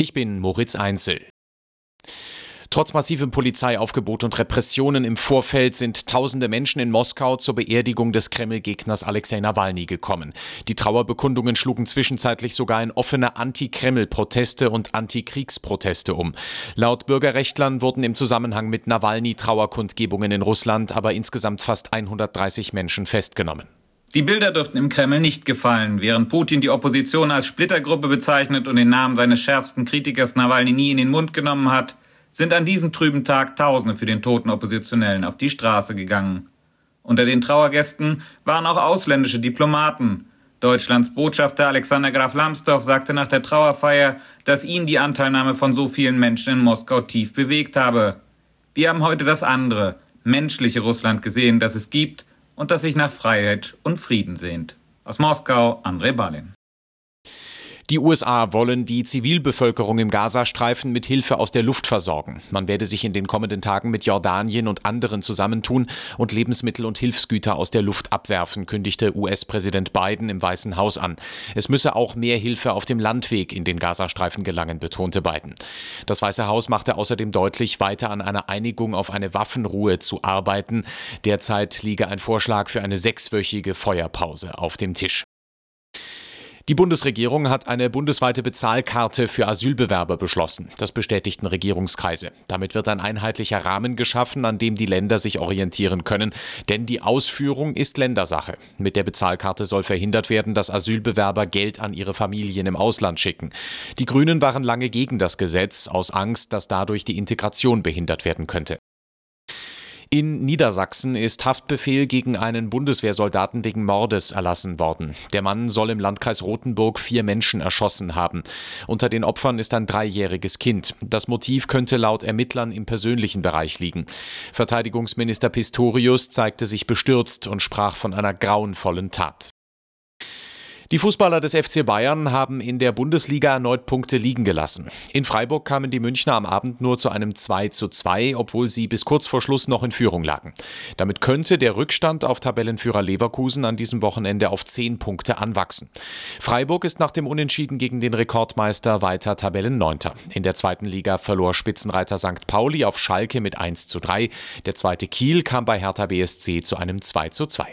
Ich bin Moritz Einzel. Trotz massivem Polizeiaufgebot und Repressionen im Vorfeld sind tausende Menschen in Moskau zur Beerdigung des Kreml-Gegners Alexei Nawalny gekommen. Die Trauerbekundungen schlugen zwischenzeitlich sogar in offene Anti-Kreml-Proteste und Anti-Kriegsproteste um. Laut Bürgerrechtlern wurden im Zusammenhang mit Nawalny Trauerkundgebungen in Russland aber insgesamt fast 130 Menschen festgenommen. Die Bilder dürften im Kreml nicht gefallen, während Putin die Opposition als Splittergruppe bezeichnet und den Namen seines schärfsten Kritikers Nawalny nie in den Mund genommen hat, sind an diesem trüben Tag Tausende für den toten Oppositionellen auf die Straße gegangen. Unter den Trauergästen waren auch ausländische Diplomaten. Deutschlands Botschafter Alexander Graf Lambsdorff sagte nach der Trauerfeier, dass ihn die Anteilnahme von so vielen Menschen in Moskau tief bewegt habe. Wir haben heute das andere, menschliche Russland gesehen, das es gibt und das sich nach Freiheit und Frieden sehnt. Aus Moskau, André Balin. Die USA wollen die Zivilbevölkerung im Gazastreifen mit Hilfe aus der Luft versorgen. Man werde sich in den kommenden Tagen mit Jordanien und anderen zusammentun und Lebensmittel und Hilfsgüter aus der Luft abwerfen, kündigte US-Präsident Biden im Weißen Haus an. Es müsse auch mehr Hilfe auf dem Landweg in den Gazastreifen gelangen, betonte Biden. Das Weiße Haus machte außerdem deutlich, weiter an einer Einigung auf eine Waffenruhe zu arbeiten. Derzeit liege ein Vorschlag für eine sechswöchige Feuerpause auf dem Tisch. Die Bundesregierung hat eine bundesweite Bezahlkarte für Asylbewerber beschlossen. Das bestätigten Regierungskreise. Damit wird ein einheitlicher Rahmen geschaffen, an dem die Länder sich orientieren können. Denn die Ausführung ist Ländersache. Mit der Bezahlkarte soll verhindert werden, dass Asylbewerber Geld an ihre Familien im Ausland schicken. Die Grünen waren lange gegen das Gesetz, aus Angst, dass dadurch die Integration behindert werden könnte. In Niedersachsen ist Haftbefehl gegen einen Bundeswehrsoldaten wegen Mordes erlassen worden. Der Mann soll im Landkreis Rothenburg vier Menschen erschossen haben. Unter den Opfern ist ein dreijähriges Kind. Das Motiv könnte laut Ermittlern im persönlichen Bereich liegen. Verteidigungsminister Pistorius zeigte sich bestürzt und sprach von einer grauenvollen Tat. Die Fußballer des FC Bayern haben in der Bundesliga erneut Punkte liegen gelassen. In Freiburg kamen die Münchner am Abend nur zu einem 2 zu 2, obwohl sie bis kurz vor Schluss noch in Führung lagen. Damit könnte der Rückstand auf Tabellenführer Leverkusen an diesem Wochenende auf 10 Punkte anwachsen. Freiburg ist nach dem Unentschieden gegen den Rekordmeister weiter Tabellenneunter. In der zweiten Liga verlor Spitzenreiter St. Pauli auf Schalke mit 1 zu 3. Der zweite Kiel kam bei Hertha BSC zu einem 2 zu 2.